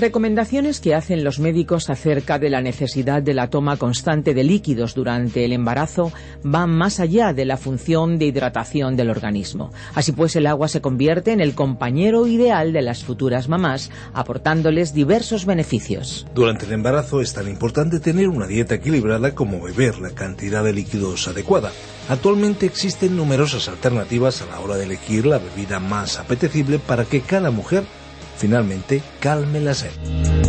Recomendaciones que hacen los médicos acerca de la necesidad de la toma constante de líquidos durante el embarazo van más allá de la función de hidratación del organismo. Así pues, el agua se convierte en el compañero ideal de las futuras mamás, aportándoles diversos beneficios. Durante el embarazo es tan importante tener una dieta equilibrada como beber la cantidad de líquidos adecuada. Actualmente existen numerosas alternativas a la hora de elegir la bebida más apetecible para que cada mujer finalmente calme la sed.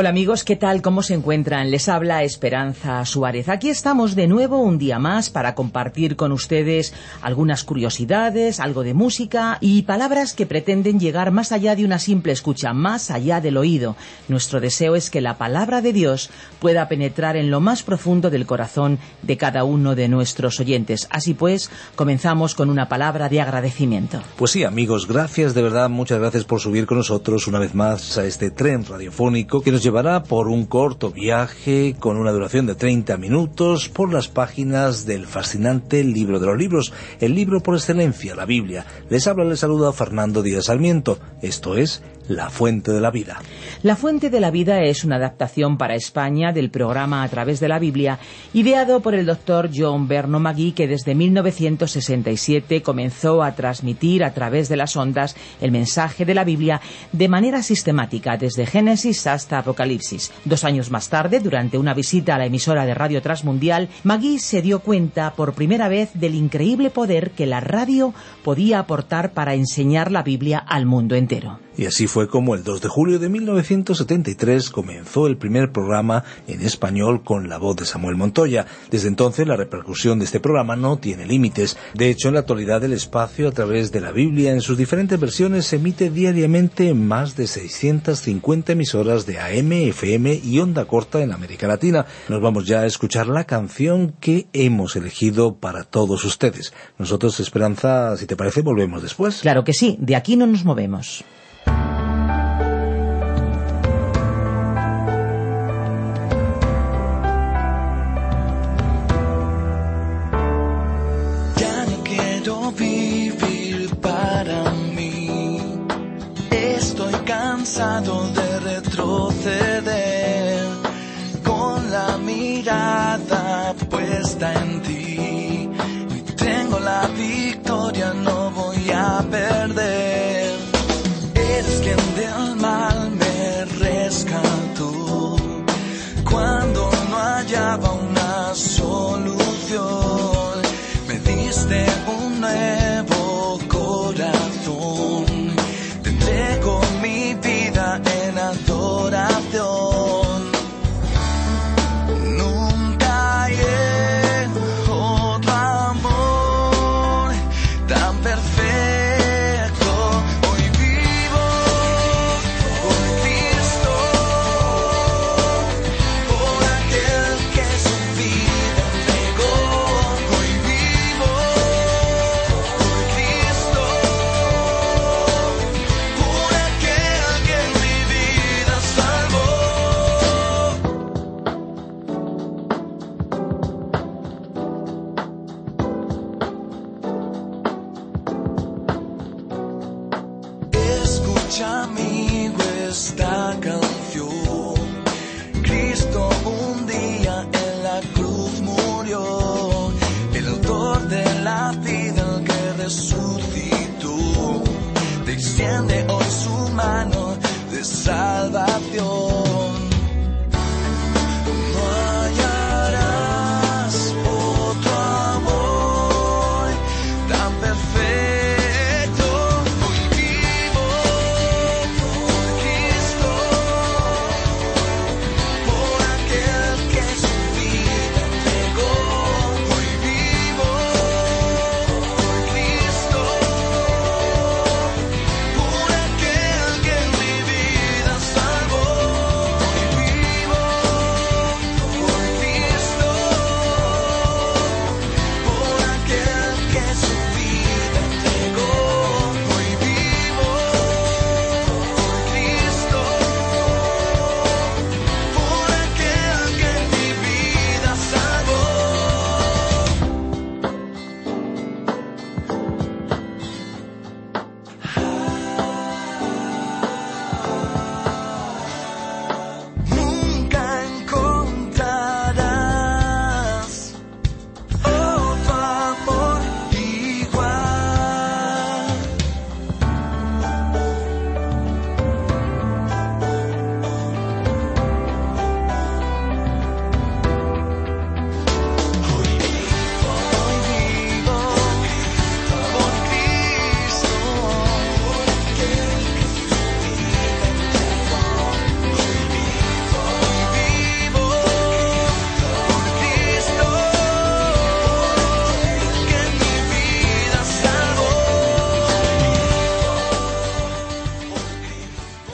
Hola amigos, ¿qué tal? ¿Cómo se encuentran? Les habla Esperanza Suárez. Aquí estamos de nuevo un día más para compartir con ustedes algunas curiosidades, algo de música y palabras que pretenden llegar más allá de una simple escucha, más allá del oído. Nuestro deseo es que la palabra de Dios pueda penetrar en lo más profundo del corazón de cada uno de nuestros oyentes. Así pues, comenzamos con una palabra de agradecimiento. Pues sí, amigos, gracias de verdad, muchas gracias por subir con nosotros una vez más a este tren radiofónico que nos llevará por un corto viaje con una duración de 30 minutos por las páginas del fascinante libro de los libros, el libro por excelencia, la Biblia. Les habla, les saluda Fernando Díaz Sarmiento. Esto es la Fuente de la Vida. La Fuente de la Vida es una adaptación para España del programa A través de la Biblia, ideado por el doctor John Berno Magui, que desde 1967 comenzó a transmitir a través de las ondas el mensaje de la Biblia de manera sistemática, desde Génesis hasta Apocalipsis. Dos años más tarde, durante una visita a la emisora de Radio Transmundial, Magui se dio cuenta por primera vez del increíble poder que la radio podía aportar para enseñar la Biblia al mundo entero. Y así fue como el 2 de julio de 1973 comenzó el primer programa en español con la voz de Samuel Montoya. Desde entonces la repercusión de este programa no tiene límites. De hecho, en la actualidad el espacio a través de la Biblia en sus diferentes versiones se emite diariamente en más de 650 emisoras de AM, FM y onda corta en América Latina. Nos vamos ya a escuchar la canción que hemos elegido para todos ustedes. Nosotros, Esperanza, si te parece, volvemos después. Claro que sí, de aquí no nos movemos. understand resucitó, te extiende hoy su mano de salvación.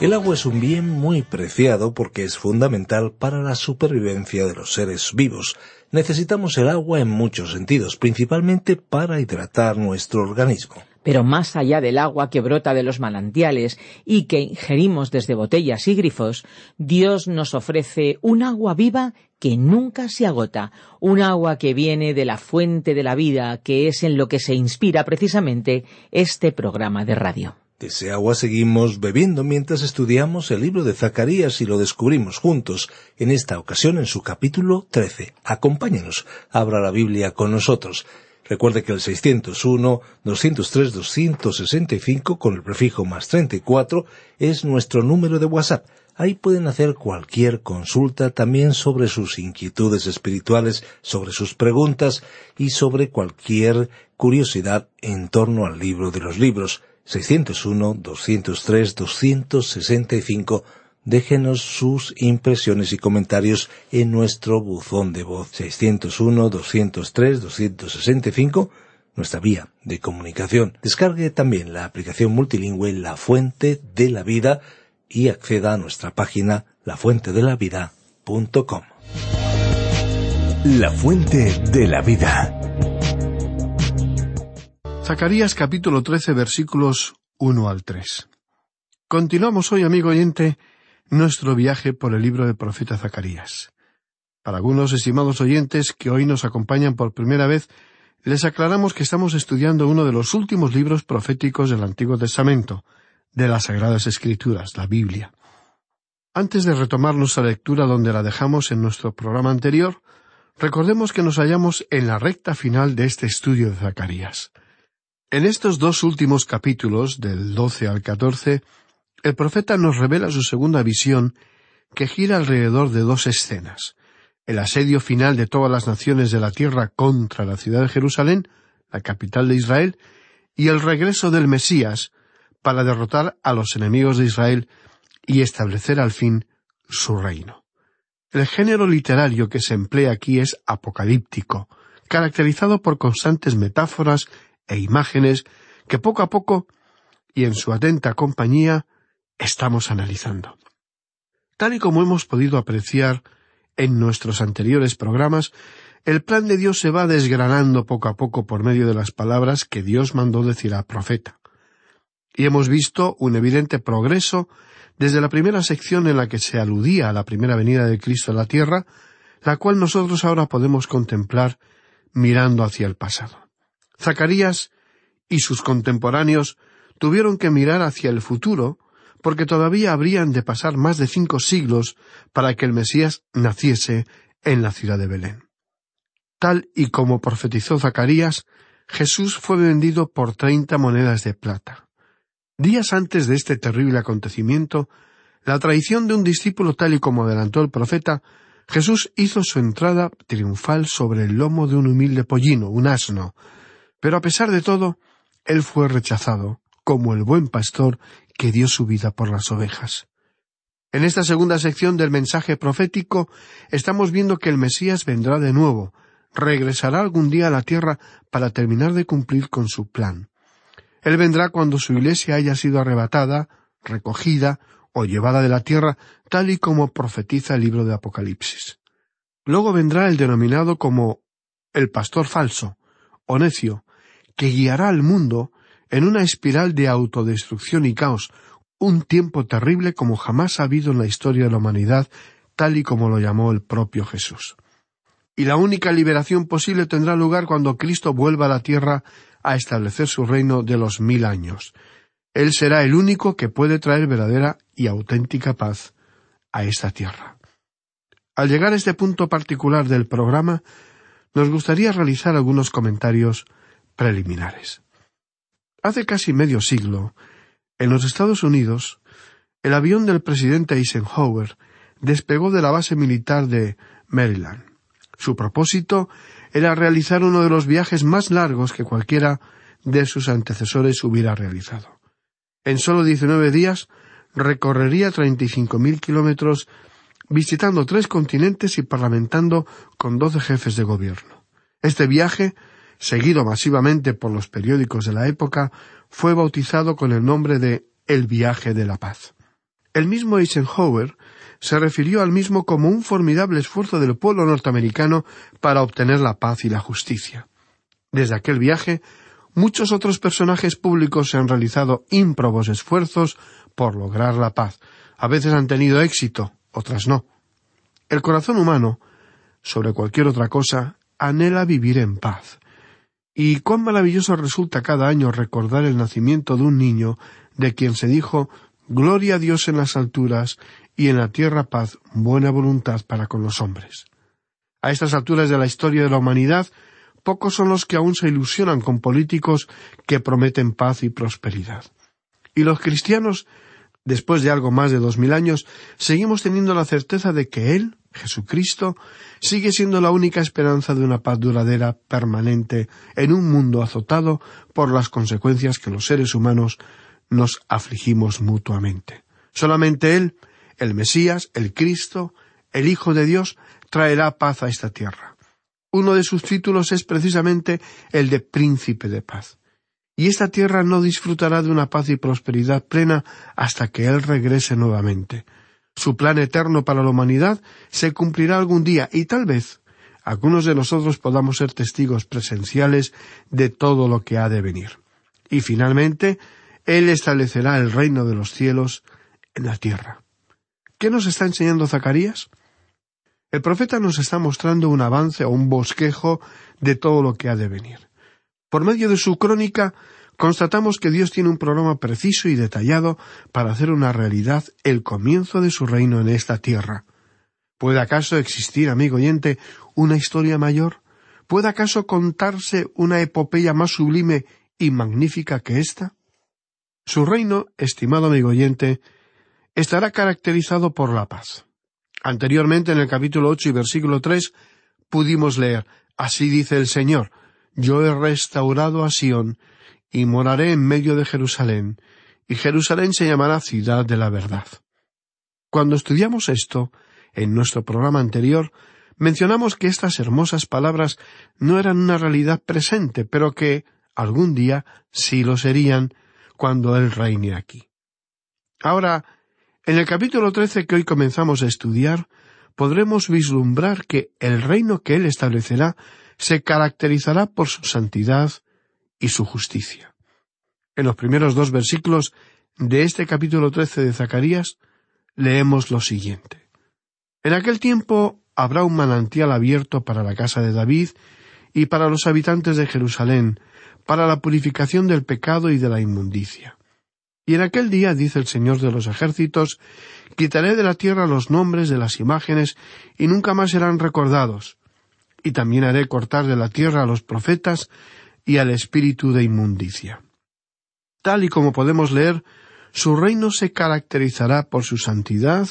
El agua es un bien muy preciado porque es fundamental para la supervivencia de los seres vivos. Necesitamos el agua en muchos sentidos, principalmente para hidratar nuestro organismo. Pero más allá del agua que brota de los manantiales y que ingerimos desde botellas y grifos, Dios nos ofrece un agua viva que nunca se agota, un agua que viene de la fuente de la vida, que es en lo que se inspira precisamente este programa de radio. Ese agua seguimos bebiendo mientras estudiamos el libro de Zacarías y lo descubrimos juntos, en esta ocasión en su capítulo 13. Acompáñenos, abra la Biblia con nosotros. Recuerde que el 601-203-265 con el prefijo más 34 es nuestro número de WhatsApp. Ahí pueden hacer cualquier consulta también sobre sus inquietudes espirituales, sobre sus preguntas y sobre cualquier curiosidad en torno al libro de los libros. 601-203-265. Déjenos sus impresiones y comentarios en nuestro buzón de voz 601-203-265, nuestra vía de comunicación. Descargue también la aplicación multilingüe La Fuente de la Vida y acceda a nuestra página lafuentedelavida.com. La Fuente de la Vida. Zacarías capítulo 13 versículos 1 al 3. Continuamos hoy, amigo oyente, nuestro viaje por el libro del profeta Zacarías. Para algunos estimados oyentes que hoy nos acompañan por primera vez, les aclaramos que estamos estudiando uno de los últimos libros proféticos del Antiguo Testamento, de las Sagradas Escrituras, la Biblia. Antes de retomar nuestra lectura donde la dejamos en nuestro programa anterior, recordemos que nos hallamos en la recta final de este estudio de Zacarías. En estos dos últimos capítulos, del 12 al 14, el profeta nos revela su segunda visión, que gira alrededor de dos escenas. El asedio final de todas las naciones de la tierra contra la ciudad de Jerusalén, la capital de Israel, y el regreso del Mesías para derrotar a los enemigos de Israel y establecer al fin su reino. El género literario que se emplea aquí es apocalíptico, caracterizado por constantes metáforas e imágenes que poco a poco y en su atenta compañía estamos analizando. Tal y como hemos podido apreciar en nuestros anteriores programas, el plan de Dios se va desgranando poco a poco por medio de las palabras que Dios mandó decir al profeta. Y hemos visto un evidente progreso desde la primera sección en la que se aludía a la primera venida de Cristo a la tierra, la cual nosotros ahora podemos contemplar mirando hacia el pasado. Zacarías y sus contemporáneos tuvieron que mirar hacia el futuro porque todavía habrían de pasar más de cinco siglos para que el Mesías naciese en la ciudad de Belén. Tal y como profetizó Zacarías, Jesús fue vendido por treinta monedas de plata. Días antes de este terrible acontecimiento, la traición de un discípulo tal y como adelantó el profeta, Jesús hizo su entrada triunfal sobre el lomo de un humilde pollino, un asno, pero a pesar de todo, él fue rechazado, como el buen pastor que dio su vida por las ovejas. En esta segunda sección del mensaje profético estamos viendo que el Mesías vendrá de nuevo, regresará algún día a la tierra para terminar de cumplir con su plan. Él vendrá cuando su iglesia haya sido arrebatada, recogida o llevada de la tierra, tal y como profetiza el libro de Apocalipsis. Luego vendrá el denominado como el pastor falso, o necio, que guiará al mundo en una espiral de autodestrucción y caos, un tiempo terrible como jamás ha habido en la historia de la humanidad, tal y como lo llamó el propio Jesús. Y la única liberación posible tendrá lugar cuando Cristo vuelva a la tierra a establecer su reino de los mil años. Él será el único que puede traer verdadera y auténtica paz a esta tierra. Al llegar a este punto particular del programa, nos gustaría realizar algunos comentarios preliminares. Hace casi medio siglo, en los Estados Unidos, el avión del presidente Eisenhower despegó de la base militar de Maryland. Su propósito era realizar uno de los viajes más largos que cualquiera de sus antecesores hubiera realizado. En solo diecinueve días recorrería treinta y cinco mil kilómetros visitando tres continentes y parlamentando con doce jefes de gobierno. Este viaje seguido masivamente por los periódicos de la época, fue bautizado con el nombre de El viaje de la paz. El mismo Eisenhower se refirió al mismo como un formidable esfuerzo del pueblo norteamericano para obtener la paz y la justicia. Desde aquel viaje, muchos otros personajes públicos se han realizado ímprobos esfuerzos por lograr la paz. A veces han tenido éxito, otras no. El corazón humano, sobre cualquier otra cosa, anhela vivir en paz. Y cuán maravilloso resulta cada año recordar el nacimiento de un niño de quien se dijo Gloria a Dios en las alturas y en la tierra paz, buena voluntad para con los hombres. A estas alturas de la historia de la humanidad, pocos son los que aún se ilusionan con políticos que prometen paz y prosperidad. Y los cristianos, después de algo más de dos mil años, seguimos teniendo la certeza de que Él, Jesucristo, sigue siendo la única esperanza de una paz duradera, permanente, en un mundo azotado por las consecuencias que los seres humanos nos afligimos mutuamente. Solamente Él, el Mesías, el Cristo, el Hijo de Dios, traerá paz a esta tierra. Uno de sus títulos es precisamente el de Príncipe de Paz. Y esta tierra no disfrutará de una paz y prosperidad plena hasta que Él regrese nuevamente. Su plan eterno para la humanidad se cumplirá algún día y tal vez algunos de nosotros podamos ser testigos presenciales de todo lo que ha de venir. Y finalmente, Él establecerá el reino de los cielos en la tierra. ¿Qué nos está enseñando Zacarías? El profeta nos está mostrando un avance o un bosquejo de todo lo que ha de venir. Por medio de su crónica, constatamos que Dios tiene un programa preciso y detallado para hacer una realidad el comienzo de su reino en esta tierra. ¿Puede acaso existir, amigo oyente, una historia mayor? ¿Puede acaso contarse una epopeya más sublime y magnífica que esta? Su reino, estimado amigo oyente, estará caracterizado por la paz. Anteriormente, en el capítulo ocho y versículo tres, pudimos leer Así dice el Señor, yo he restaurado a Sión y moraré en medio de Jerusalén, y Jerusalén se llamará ciudad de la verdad. Cuando estudiamos esto, en nuestro programa anterior, mencionamos que estas hermosas palabras no eran una realidad presente, pero que algún día sí lo serían cuando Él reine aquí. Ahora, en el capítulo trece que hoy comenzamos a estudiar, podremos vislumbrar que el reino que Él establecerá se caracterizará por su santidad y su justicia. En los primeros dos versículos de este capítulo trece de Zacarías leemos lo siguiente. En aquel tiempo habrá un manantial abierto para la casa de David y para los habitantes de Jerusalén, para la purificación del pecado y de la inmundicia. Y en aquel día, dice el Señor de los ejércitos, quitaré de la tierra los nombres de las imágenes y nunca más serán recordados. Y también haré cortar de la tierra a los profetas y al espíritu de inmundicia. Tal y como podemos leer, su reino se caracterizará por su santidad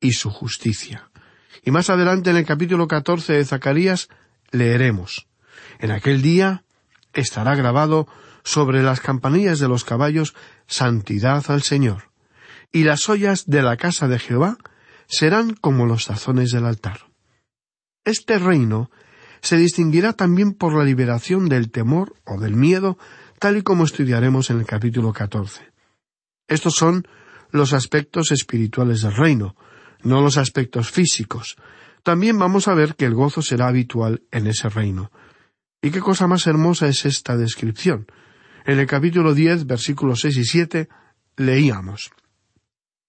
y su justicia. Y más adelante en el capítulo catorce de Zacarías leeremos En aquel día estará grabado sobre las campanillas de los caballos santidad al Señor, y las ollas de la casa de Jehová serán como los tazones del altar. Este reino se distinguirá también por la liberación del temor o del miedo, tal y como estudiaremos en el capítulo catorce. Estos son los aspectos espirituales del reino, no los aspectos físicos. También vamos a ver que el gozo será habitual en ese reino. ¿Y qué cosa más hermosa es esta descripción? En el capítulo diez, versículos seis y siete, leíamos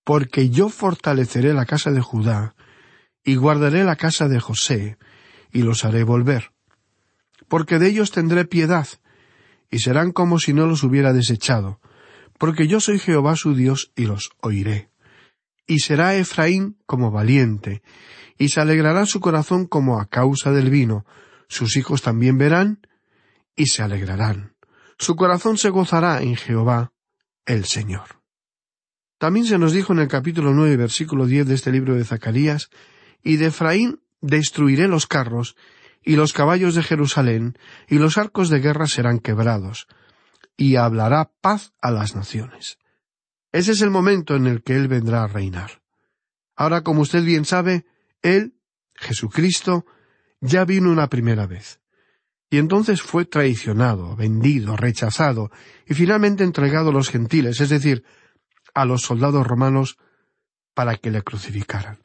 Porque yo fortaleceré la casa de Judá, y guardaré la casa de José, y los haré volver. Porque de ellos tendré piedad, y serán como si no los hubiera desechado, porque yo soy Jehová su Dios, y los oiré. Y será Efraín como valiente, y se alegrará su corazón como a causa del vino, sus hijos también verán, y se alegrarán su corazón se gozará en Jehová, el Señor. También se nos dijo en el capítulo nueve, versículo diez de este libro de Zacarías, y de Efraín destruiré los carros, y los caballos de Jerusalén, y los arcos de guerra serán quebrados, y hablará paz a las naciones. Ese es el momento en el que Él vendrá a reinar. Ahora, como usted bien sabe, Él, Jesucristo, ya vino una primera vez y entonces fue traicionado, vendido, rechazado y finalmente entregado a los gentiles, es decir, a los soldados romanos, para que le crucificaran.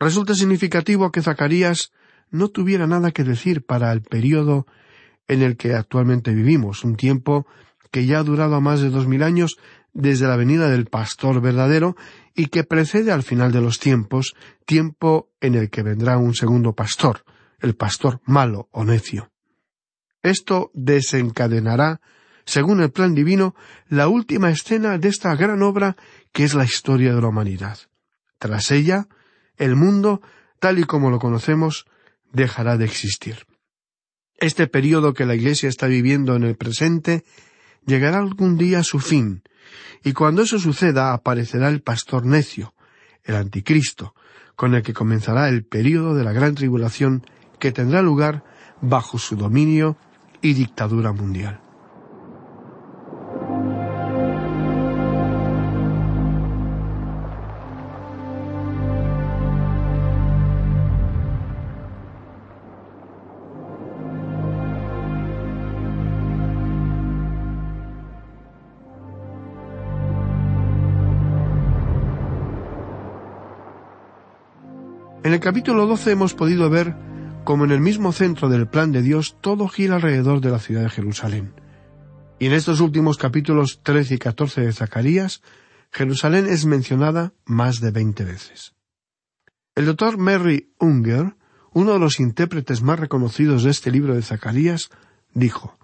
Resulta significativo que Zacarías no tuviera nada que decir para el período en el que actualmente vivimos, un tiempo que ya ha durado más de dos mil años desde la venida del pastor verdadero y que precede al final de los tiempos, tiempo en el que vendrá un segundo pastor, el pastor malo o necio. Esto desencadenará, según el plan divino, la última escena de esta gran obra que es la historia de la humanidad. Tras ella, el mundo, tal y como lo conocemos, dejará de existir. Este período que la Iglesia está viviendo en el presente llegará algún día a su fin, y cuando eso suceda aparecerá el pastor necio, el anticristo, con el que comenzará el período de la gran tribulación que tendrá lugar bajo su dominio y dictadura mundial. En el capítulo 12 hemos podido ver cómo en el mismo centro del plan de Dios todo gira alrededor de la ciudad de Jerusalén. Y en estos últimos capítulos 13 y 14 de Zacarías, Jerusalén es mencionada más de veinte veces. El doctor Mary Unger, uno de los intérpretes más reconocidos de este libro de Zacarías, dijo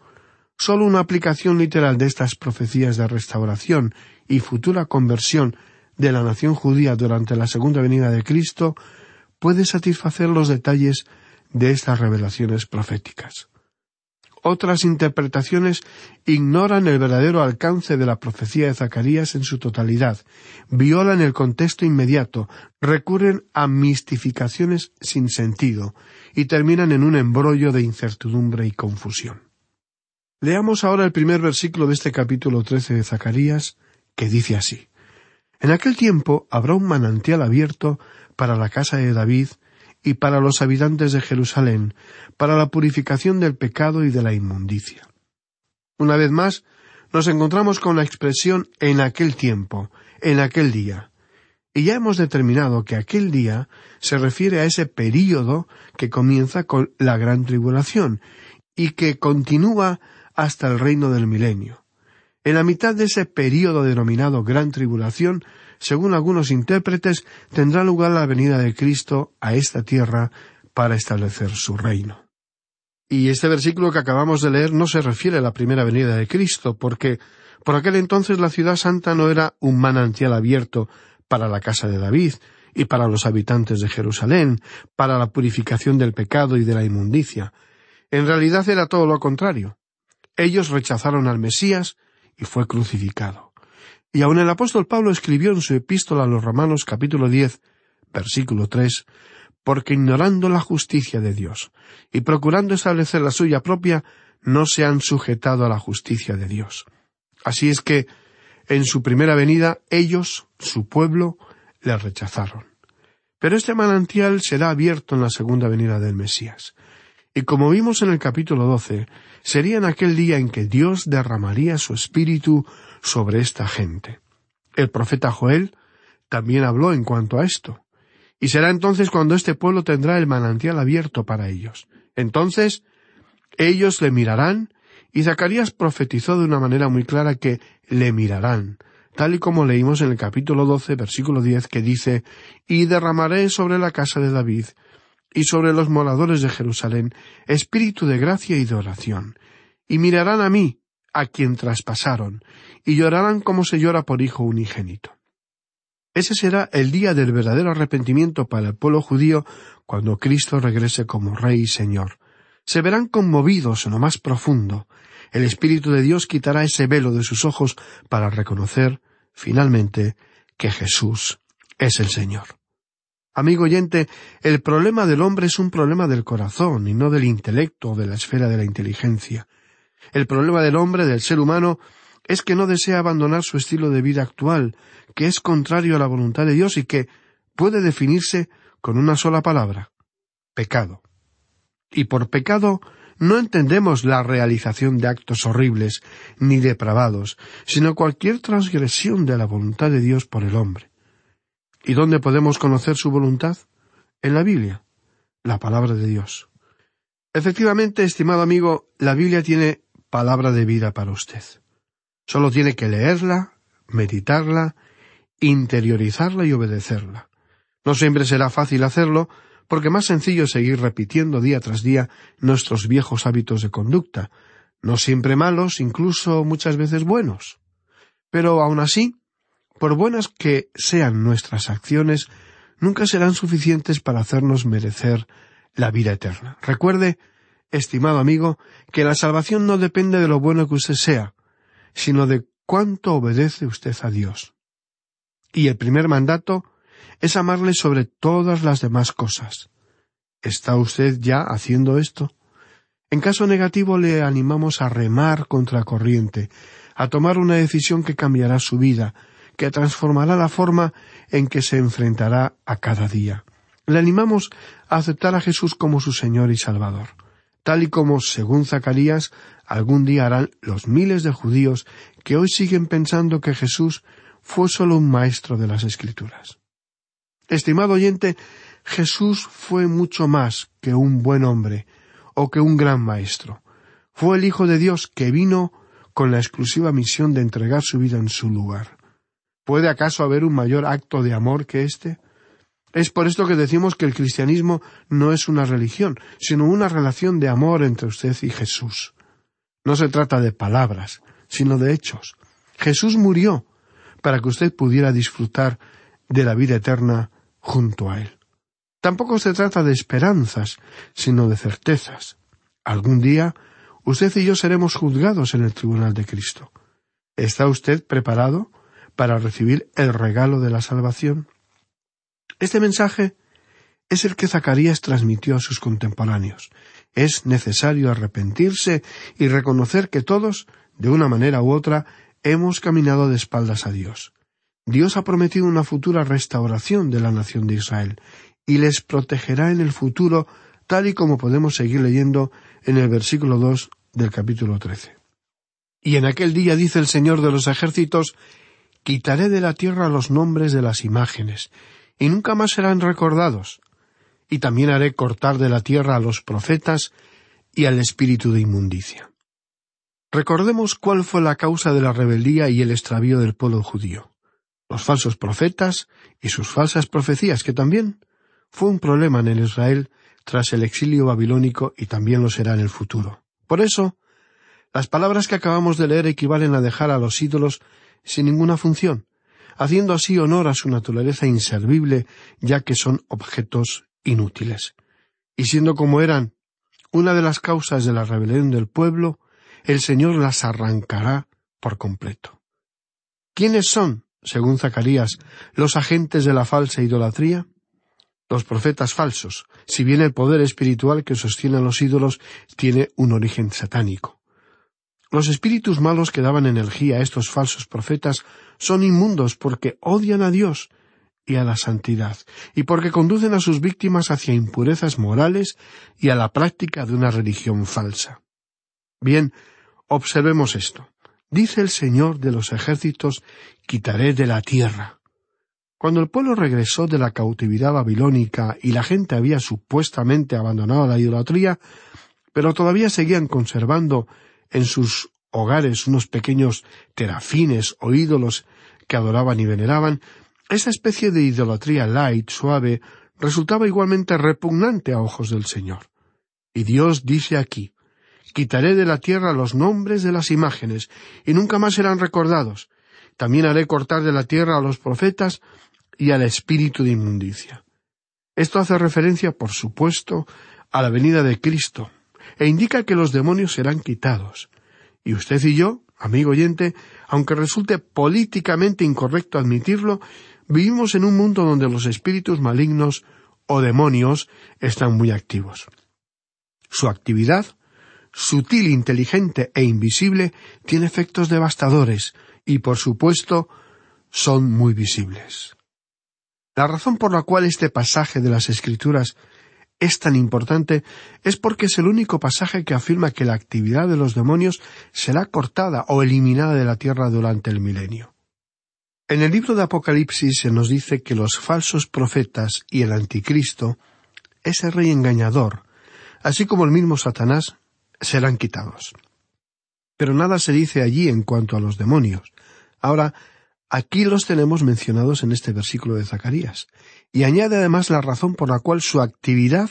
Solo una aplicación literal de estas profecías de restauración y futura conversión de la nación judía durante la segunda venida de Cristo puede satisfacer los detalles de estas revelaciones proféticas. Otras interpretaciones ignoran el verdadero alcance de la profecía de Zacarías en su totalidad, violan el contexto inmediato, recurren a mistificaciones sin sentido y terminan en un embrollo de incertidumbre y confusión. Leamos ahora el primer versículo de este capítulo trece de Zacarías, que dice así En aquel tiempo habrá un manantial abierto para la casa de David y para los habitantes de Jerusalén, para la purificación del pecado y de la inmundicia. Una vez más, nos encontramos con la expresión en aquel tiempo, en aquel día. Y ya hemos determinado que aquel día se refiere a ese período que comienza con la gran tribulación y que continúa hasta el reino del milenio. En la mitad de ese período denominado gran tribulación según algunos intérpretes, tendrá lugar la venida de Cristo a esta tierra para establecer su reino. Y este versículo que acabamos de leer no se refiere a la primera venida de Cristo, porque por aquel entonces la ciudad santa no era un manantial abierto para la casa de David y para los habitantes de Jerusalén, para la purificación del pecado y de la inmundicia. En realidad era todo lo contrario. Ellos rechazaron al Mesías y fue crucificado. Y aun el apóstol Pablo escribió en su epístola a los Romanos capítulo diez, versículo tres, porque ignorando la justicia de Dios y procurando establecer la suya propia, no se han sujetado a la justicia de Dios. Así es que, en su primera venida, ellos, su pueblo, le rechazaron. Pero este manantial será abierto en la segunda venida del Mesías. Y como vimos en el capítulo doce, sería en aquel día en que Dios derramaría su espíritu sobre esta gente. El profeta Joel también habló en cuanto a esto. Y será entonces cuando este pueblo tendrá el manantial abierto para ellos. Entonces ellos le mirarán, y Zacarías profetizó de una manera muy clara que le mirarán, tal y como leímos en el capítulo doce, versículo diez, que dice Y derramaré sobre la casa de David y sobre los moradores de Jerusalén espíritu de gracia y de oración, y mirarán a mí, a quien traspasaron, y llorarán como se llora por hijo unigénito. Ese será el día del verdadero arrepentimiento para el pueblo judío cuando Cristo regrese como Rey y Señor. Se verán conmovidos en lo más profundo. El Espíritu de Dios quitará ese velo de sus ojos para reconocer, finalmente, que Jesús es el Señor. Amigo oyente, el problema del hombre es un problema del corazón y no del intelecto o de la esfera de la inteligencia. El problema del hombre, del ser humano, es que no desea abandonar su estilo de vida actual, que es contrario a la voluntad de Dios y que puede definirse con una sola palabra pecado. Y por pecado no entendemos la realización de actos horribles ni depravados, sino cualquier transgresión de la voluntad de Dios por el hombre. ¿Y dónde podemos conocer su voluntad? En la Biblia, la palabra de Dios. Efectivamente, estimado amigo, la Biblia tiene palabra de vida para usted. Solo tiene que leerla, meditarla, interiorizarla y obedecerla. No siempre será fácil hacerlo, porque más sencillo es seguir repitiendo día tras día nuestros viejos hábitos de conducta, no siempre malos, incluso muchas veces buenos. Pero aun así, por buenas que sean nuestras acciones, nunca serán suficientes para hacernos merecer la vida eterna. Recuerde, estimado amigo, que la salvación no depende de lo bueno que usted sea, sino de cuánto obedece usted a Dios. Y el primer mandato es amarle sobre todas las demás cosas. ¿Está usted ya haciendo esto? En caso negativo le animamos a remar contra corriente, a tomar una decisión que cambiará su vida, que transformará la forma en que se enfrentará a cada día. Le animamos a aceptar a Jesús como su Señor y Salvador, tal y como, según Zacarías, algún día harán los miles de judíos que hoy siguen pensando que Jesús fue solo un maestro de las Escrituras. Estimado oyente, Jesús fue mucho más que un buen hombre o que un gran maestro. Fue el Hijo de Dios que vino con la exclusiva misión de entregar su vida en su lugar. ¿Puede acaso haber un mayor acto de amor que éste? Es por esto que decimos que el cristianismo no es una religión, sino una relación de amor entre usted y Jesús. No se trata de palabras, sino de hechos. Jesús murió para que usted pudiera disfrutar de la vida eterna junto a Él. Tampoco se trata de esperanzas, sino de certezas. Algún día usted y yo seremos juzgados en el tribunal de Cristo. ¿Está usted preparado para recibir el regalo de la salvación? Este mensaje es el que Zacarías transmitió a sus contemporáneos. Es necesario arrepentirse y reconocer que todos, de una manera u otra, hemos caminado de espaldas a Dios. Dios ha prometido una futura restauración de la nación de Israel y les protegerá en el futuro, tal y como podemos seguir leyendo en el versículo dos del capítulo trece. Y en aquel día dice el Señor de los ejércitos Quitaré de la tierra los nombres de las imágenes, y nunca más serán recordados, y también haré cortar de la tierra a los profetas y al espíritu de inmundicia. Recordemos cuál fue la causa de la rebeldía y el extravío del pueblo judío los falsos profetas y sus falsas profecías, que también fue un problema en el Israel tras el exilio babilónico y también lo será en el futuro. Por eso, las palabras que acabamos de leer equivalen a dejar a los ídolos sin ninguna función, haciendo así honor a su naturaleza inservible, ya que son objetos inútiles. Y siendo como eran una de las causas de la rebelión del pueblo, el Señor las arrancará por completo. ¿Quiénes son según Zacarías, los agentes de la falsa idolatría? Los profetas falsos, si bien el poder espiritual que sostiene a los ídolos tiene un origen satánico. Los espíritus malos que daban energía a estos falsos profetas son inmundos porque odian a Dios y a la santidad, y porque conducen a sus víctimas hacia impurezas morales y a la práctica de una religión falsa. Bien, observemos esto. Dice el Señor de los ejércitos, quitaré de la tierra. Cuando el pueblo regresó de la cautividad babilónica y la gente había supuestamente abandonado la idolatría, pero todavía seguían conservando en sus hogares unos pequeños terafines o ídolos que adoraban y veneraban, esa especie de idolatría light, suave, resultaba igualmente repugnante a ojos del Señor. Y Dios dice aquí, Quitaré de la tierra los nombres de las imágenes, y nunca más serán recordados. También haré cortar de la tierra a los profetas y al espíritu de inmundicia. Esto hace referencia, por supuesto, a la venida de Cristo, e indica que los demonios serán quitados. Y usted y yo, amigo oyente, aunque resulte políticamente incorrecto admitirlo, vivimos en un mundo donde los espíritus malignos o demonios están muy activos. Su actividad sutil, inteligente e invisible, tiene efectos devastadores y, por supuesto, son muy visibles. La razón por la cual este pasaje de las Escrituras es tan importante es porque es el único pasaje que afirma que la actividad de los demonios será cortada o eliminada de la tierra durante el milenio. En el libro de Apocalipsis se nos dice que los falsos profetas y el anticristo, ese rey engañador, así como el mismo Satanás, serán quitados. Pero nada se dice allí en cuanto a los demonios. Ahora, aquí los tenemos mencionados en este versículo de Zacarías, y añade además la razón por la cual su actividad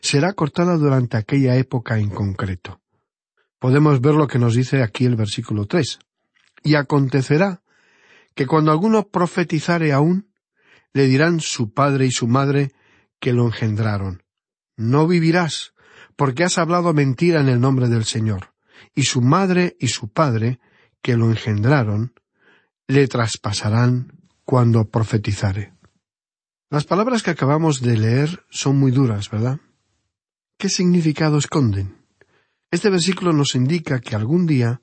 será cortada durante aquella época en concreto. Podemos ver lo que nos dice aquí el versículo tres. Y acontecerá que cuando alguno profetizare aún, le dirán su padre y su madre que lo engendraron. No vivirás, porque has hablado mentira en el nombre del Señor. Y su madre y su padre, que lo engendraron, le traspasarán cuando profetizare. Las palabras que acabamos de leer son muy duras, ¿verdad? ¿Qué significado esconden? Este versículo nos indica que algún día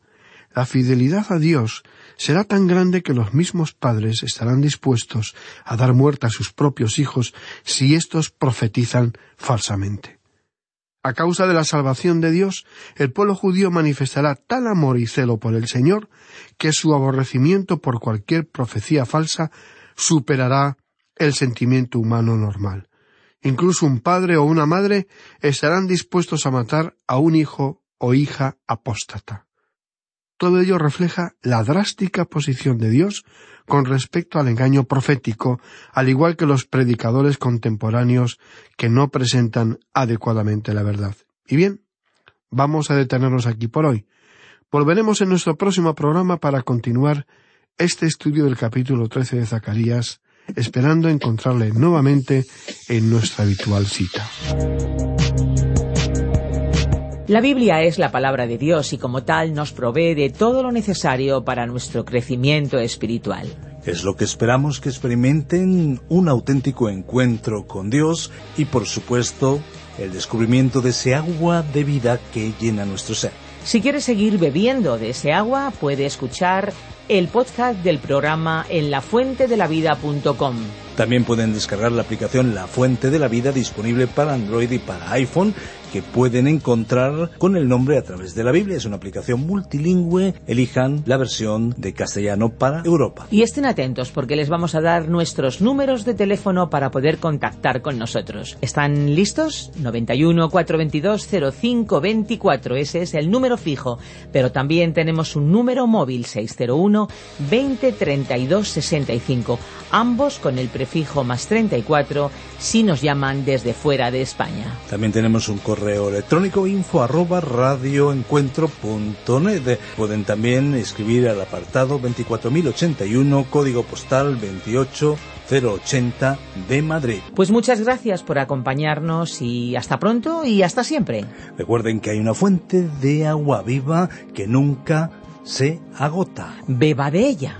la fidelidad a Dios será tan grande que los mismos padres estarán dispuestos a dar muerte a sus propios hijos si éstos profetizan falsamente. A causa de la salvación de Dios, el pueblo judío manifestará tal amor y celo por el Señor que su aborrecimiento por cualquier profecía falsa superará el sentimiento humano normal. Incluso un padre o una madre estarán dispuestos a matar a un hijo o hija apóstata. Todo ello refleja la drástica posición de Dios con respecto al engaño profético, al igual que los predicadores contemporáneos que no presentan adecuadamente la verdad. Y bien, vamos a detenernos aquí por hoy. Volveremos en nuestro próximo programa para continuar este estudio del capítulo 13 de Zacarías, esperando encontrarle nuevamente en nuestra habitual cita. La Biblia es la palabra de Dios y como tal nos provee de todo lo necesario para nuestro crecimiento espiritual. Es lo que esperamos que experimenten un auténtico encuentro con Dios y por supuesto el descubrimiento de ese agua de vida que llena nuestro ser. Si quieres seguir bebiendo de ese agua, puede escuchar el podcast del programa en lafuentedelavida.com. También pueden descargar la aplicación La Fuente de la Vida disponible para Android y para iPhone que pueden encontrar con el nombre a través de la Biblia. Es una aplicación multilingüe. Elijan la versión de castellano para Europa. Y estén atentos porque les vamos a dar nuestros números de teléfono para poder contactar con nosotros. ¿Están listos? 91 422 0524. Ese es el número fijo. Pero también tenemos un número móvil 601 20 32 65. Ambos con el prefijo más 34 si nos llaman desde fuera de España. También tenemos un correo electrónico info arroba radioencuentro.net. Pueden también escribir al apartado 24081, código postal 28080 de Madrid. Pues muchas gracias por acompañarnos y hasta pronto y hasta siempre. Recuerden que hay una fuente de agua viva que nunca se agota. Beba de ella.